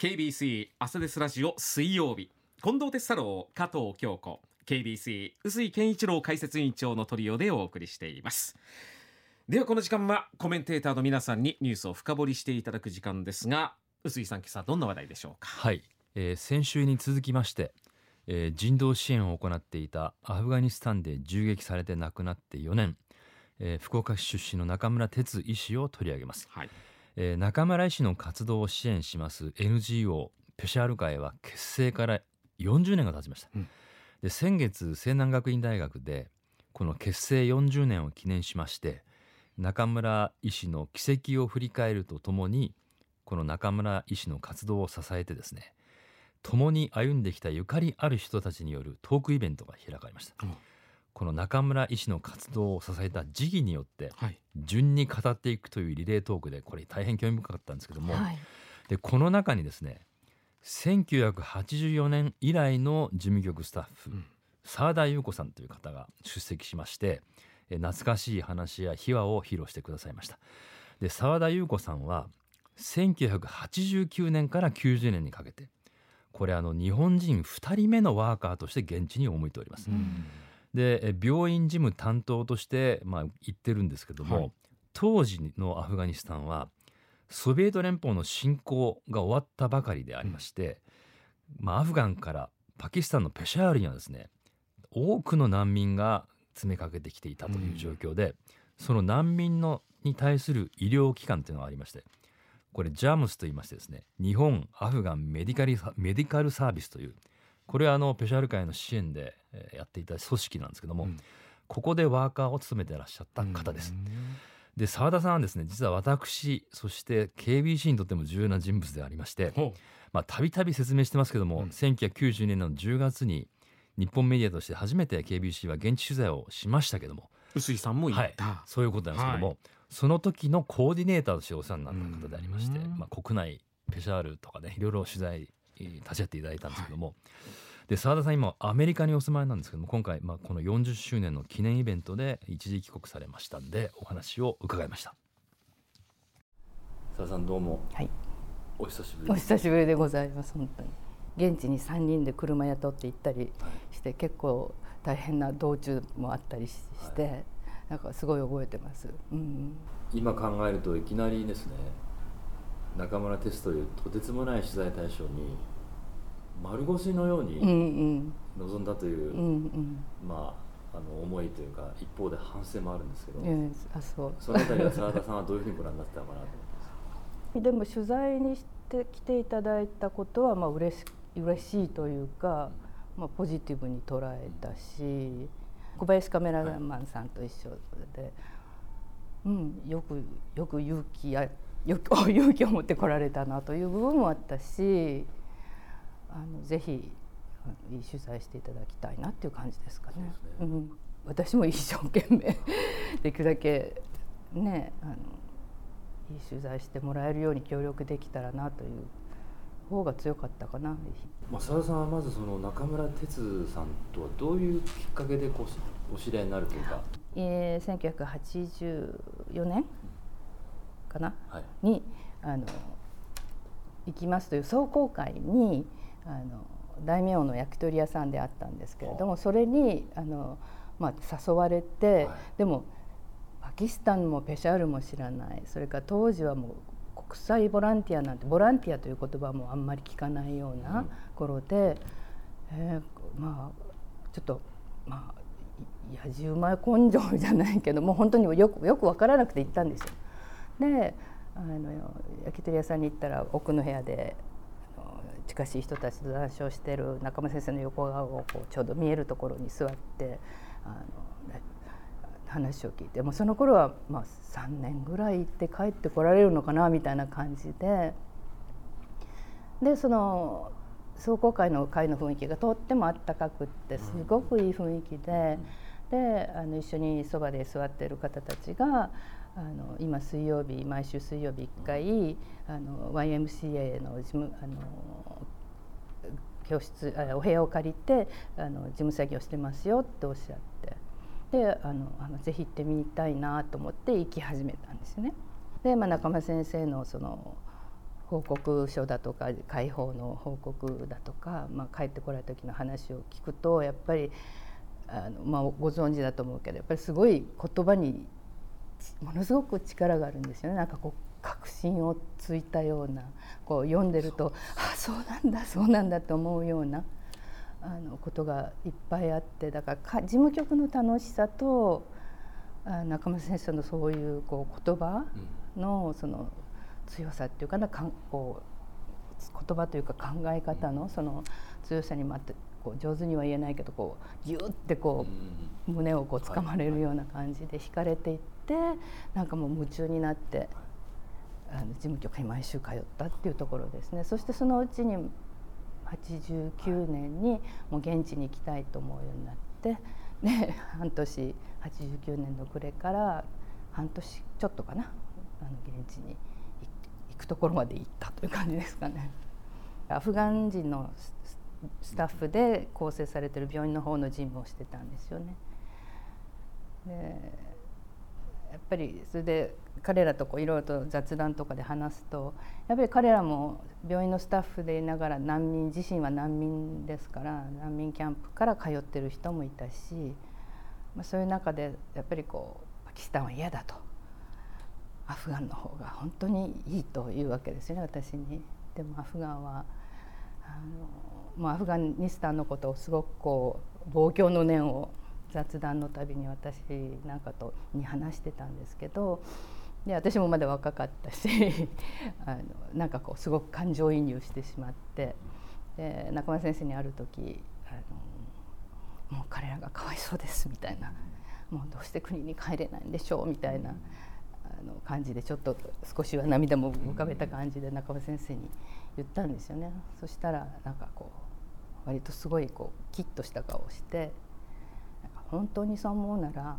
KBC 朝ですラジオ水曜日。近藤哲太郎加藤京子。KBC 臼井健一郎解説委員長のトリオでお送りしています。ではこの時間はコメンテーターの皆さんにニュースを深掘りしていただく時間ですが臼井さん今朝どんな話題でしょうか？はい、えー先週に続きまして、えー人道支援を行っていたアフガニスタンで銃撃されて亡くなって4年、えー福岡市出身の中村哲医師を取り上げます、はいえー中村医師の活動を支援します NGO ペシャール会は結成から40年が経ちました、うん。で先月西南学院大学でこの結成40年を記念しまして中村医師の軌跡を振り返るとともにこの中村医師の活動を支えてですね共に歩んできたゆかりある人たちによるトークイベントが開かれました、うんこの中村医師の活動を支えた時期によってはい。順に語っていくというリレートークでこれ大変興味深かったんですけども、はい、でこの中にですね1984年以来の事務局スタッフうん。澤田裕子さんという方が出席しましてえ懐かしい話や秘話を披露してくださいました。で澤田裕子さんは1989年から90年にかけてこれあの日本人2人目のワーカーとして現地に赴いております、うんでえ病院事務担当として、まあ、行ってるんですけども、はい。当時のアフガニスタンはソビエト連邦の侵攻が終わったばかりでありまして、まあ、アフガンからパキスタンのペシャールにはですね多くの難民が詰めかけてきていたという状況で、その難民のに対する医療機関というのがありましてこれジャムスと言いましてですね日本アフガンメディカリメディカルサービスというこれはあのペシャール会の支援でえーやっていた組織なんですけども、うん。ここでワーカーを務めてらっしゃった方です。で澤田さんはですね実は私そして KBC にとっても重要な人物でありましてほまあたびたび説明してますけども、うん。1990年の10月に日本メディアとして初めて KBC は現地取材をしましたけども、う臼井さんも行った、そういうことなんですけども、はその時のコーディネーターとしてお世話になった方でありまして、うん。まあ、国内ペシャールとかねいろいろ取材えー立ち会っていただいたんですけども、で澤田さん今アメリカにお住まいなんですけども今回、まあ、この40周年の記念イベントで一時帰国されましたんでお話を伺いました。澤田さんどうも。はい、お久しぶお久しぶりでございます本当に。現地に3人で車雇って行ったりして結構大変な道中もあったりしして、なんかすごい覚えてます、うん、今考えるといきなりですね中村哲というとてつもない取材対象に丸腰のようにん臨んだという、うんうん。まああの思いというか一方で反省もあるんですけど、うんあそう。そのあたりは澤田さんはどういうふうにご覧になってたのかなと思って でも取材にして来ていただいたことはまあ嬉し嬉しいというか、まあ、ポジティブに捉えたし小林カメラマンさんと一緒で、うん、よくよく勇気やよく 勇気を持ってこられたなという部分もあったしあのぜひ取材していただきたいなっていう感じですかね。ね。うん、私も一生懸命できるだけねあのいい取材してもらえるように協力できたらなという方が強かったかな。まあ、澤田さんはまずその中村哲さんとはどういうきっかけでこうお知り合いになるというか、えー、1984年かな？はい、にあの行きますという壮行会にあの大名の焼き鳥屋さんであったんですけれどもそれにあの、まあ、誘われて、はい。でもパキスタンもペシャールも知らない。それから当時はもう国際ボランティアなんてボランティアという言葉もあんまり聞かないよううなん。頃で、えーまあちょっとまあい野じ馬根性じゃないけどもう本当によくよく分からなくて行ったんですよ。であの焼き鳥屋さんに行ったら奥の部屋であしい人たちと談笑してる中村先生の横顔をこうちょうど見えるところに座ってあのね話を聞いてもうその頃はまあ3年ぐらい行って帰ってこられるのかなみたいな感じででその壮行会の会の雰囲気がとってもあったかくってすごくいい雰囲気で。であの一緒にそばで座っている方たちがあの今水曜日毎週水曜日1回あの YMCA の事務あの教室お部屋を借りてあの事務作業してますよっておっしゃってであのあのぜひ行ってみたいなと思って行き始めたんですね。で、まあ、中村先生のその報告書だとか解放の報告だとか、まあ、帰ってこられた時の話を聞くとやっぱりあの、まあ、ご存知だと思うけどやっぱりすごい言葉にものすごく力があるんですよねなんかこう確信をついたようなこう読んでるとあそうなんだそうなんだと思うようなあのことがいっぱいあってだから事務局の楽しさとあ中村先生のそういうこう言葉のその強さっていうかなかんこう言葉というか考え方のその強さにまたこう上手には言えないけどこうギュッてこう胸をこう掴まれるような感じで惹かれていってなんかもう夢中になってあの事務局に毎週通ったっていうところですねそしてそのうちに89年にもう現地に行きたいと思うようになってで半年89年の暮れから半年ちょっとかなあの現地に行くところまで行ったという感じですかね。アフガン人のスタッフで構成されてる病院の方の事務をしてたんですよね。でやっぱりそれで彼らとこういろいろと雑談とかで話すとやっぱり彼らも病院のスタッフでいながら難民自身は難民ですから難民キャンプから通ってる人もいたし、まあ、そういう中でやっぱりこうパキスタンは嫌だとアフガンの方が本当にいいというわけですよね私に。でもアフガンはあのもうアフガニスタンのことをすごくこう望郷の念を雑談のたびに私なんかとに話してたんですけどで私もまだ若かったし あのなんかこうすごく感情移入してしまってで中村先生にある時あの「もう彼らがかわいそうです」みたいな「もうどうして国に帰れないんでしょう」みたいなあの感じでちょっと少しは涙も浮かべた感じで中村先生に言ったんですよね。そしたらなんかこう割とすごいこうキッとした顔をして本当にそう思うなら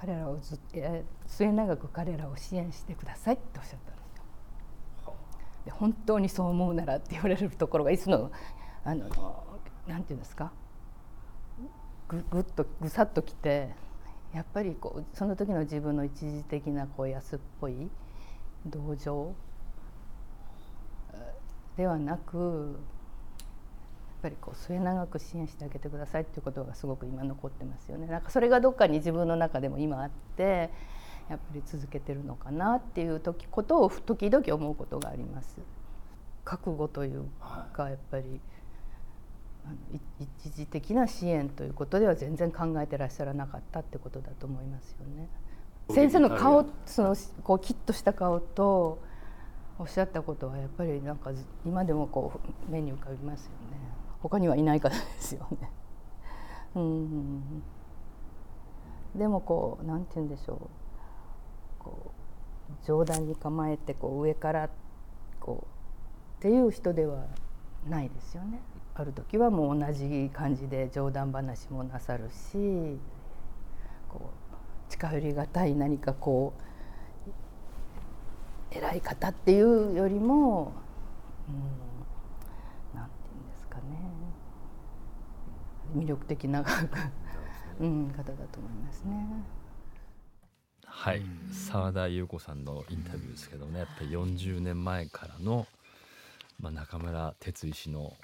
彼らをずっえ末永く彼らを支援してくださいっておっしゃったんですよ。で本当にそう思うならって言われるところがいつのあのなんていうんですか？ぐぐっとぐさっときてやっぱりこうその時の自分の一時的なこう安っぽい同情ではなくっぱりこう末永く支援してあげてくださいっていうことがすごく今残ってますよね。なんかそれがどっかに自分の中でも今あってやっぱり続けてるのかなっていう時ことを時々思うことがあります。覚悟というかやっぱり一時的な支援ということでは全然考えてらっしゃらなかったってことだと思いますよね。先生の顔そのこうキッとした顔とおっしゃったことはやっぱりなんか今でもこう目に浮かびますよね。他にはいないからですよね。うんでもこうなんて言うんでしょうこう冗談に構えてこう上からこうっていう人ではないですよね。ある時はもう同じ感じで冗談話もなさるしこう近寄りがたい何かこう偉い方っていうよりも、うん魅力的な うん、方だと思いますね。はい、澤田裕子さんのインタビューですけどね、やっぱり40年前からの、まあ、中村哲医師の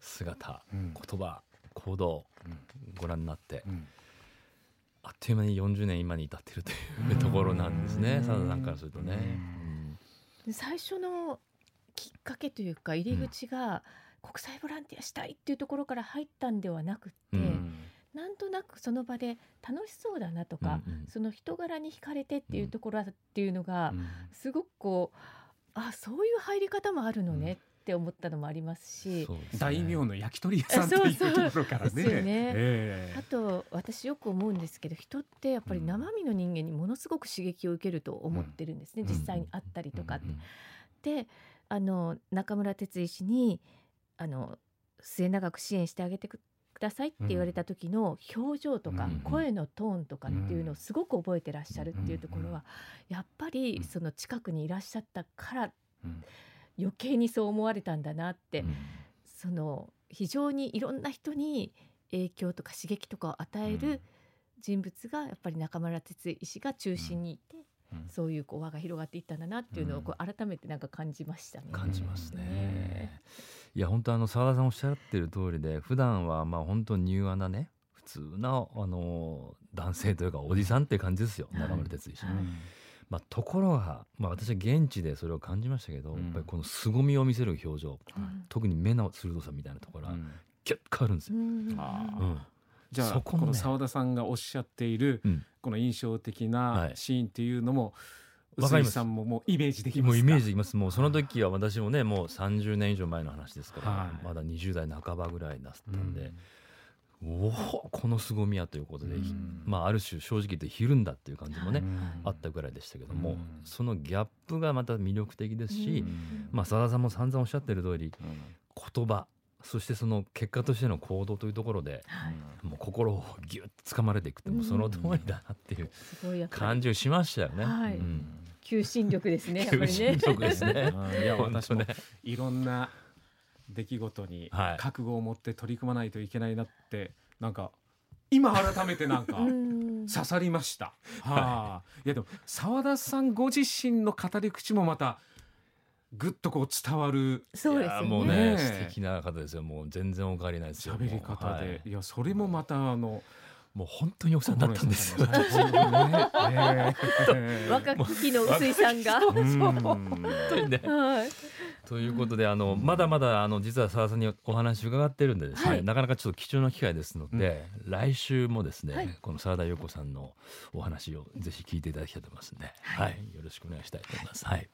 姿、うん、言葉行動、ご覧になって、うん、あっという間に40年今に至っているという ところなんですね。澤田さんからするとね。最初のきっかけというか入り口が、国際ボランティアしたいっていうところから入ったんではなくって、うん、なんとなくその場で楽しそうだなとか、うんうん、その人柄に惹かれてっていうところっていうのが、すごくこうあそういう入り方もあるのねって思ったのもありますし、すね、大名の焼き鳥屋さんというところからね。そうそうね。えー、あと私よく思うんですけど人ってやっぱり生身の人間にものすごく刺激を受けると思ってるんですね、実際に会ったりとかって。であの中村哲医師にあの末永く支援してあげてくださいって言われた時の表情とか声のトーンとかっていうのをすごく覚えてらっしゃるっていうところはやっぱりその近くにいらっしゃったから余計にそう思われたんだなってその非常にいろんな人に影響とか刺激とかを与える人物がやっぱり中村哲医師が中心にいてうん。そういうこう輪が広がっていったんだなっていうのをこう改めてなんか感じましたね。感じますねね。いや本当あの澤田さんおっしゃってる通りで普段はまあ本当柔和なね普通なあの男性というかおじさんって感じですよ。はい。中村哲一、はい。まあ、ところが、まあ、私は現地でそれを感じましたけど、うん。やっぱりこの凄みを見せる表情うん特に目の鋭さみたいなところはうん。キュッと変わるんですよ。うん。あー。うん。じゃあそこのね。この澤田さんがおっしゃっているうん。この印象的はない。シーンっていうのもわかります。臼井さんももうイメージできますか？もうイメージできます。もうその時は私もねもう30年以上前の話ですから、はい。まだ20代半ばぐらいだったんでう、おおこの凄みやということで、うん。まあある種正直言ってひるんだっていう感じもね、んあったぐらいでしたけども、うん。そのギャップがまた魅力的ですし、うん。まあ澤田さんも散々おっしゃってる通りうん。言葉そしてその結果としての行動というところではい。もう心をギュッと掴まれていくってもうその通りだなっていう感じがしましたよね。はい。うん求心力ですね。やっぱ求りね心。力ですね。うんいや私もいろんな出来事にはい覚悟を持って取り組まないといけないなってなんか今改めてなんか うん刺さりました。はあ、いやでも澤田さんご自身の語り口もまたぐっとこう伝わるそうですよいやもうね。ねね素敵な方ですよもう全然お変わりないですよ喋り方で、、いやそれもまたあのもう本当にお世話になったんです。若き日の臼井さんが。ということであのまだまだあの実は澤田さんにお話伺ってるんでですね、はい。なかなかちょっと貴重な機会ですので、来週もですね、はい。この澤田陽子さんのお話をぜひ聞いていただきたいと思いますので、はい、よろしくお願いしたいと思います。はい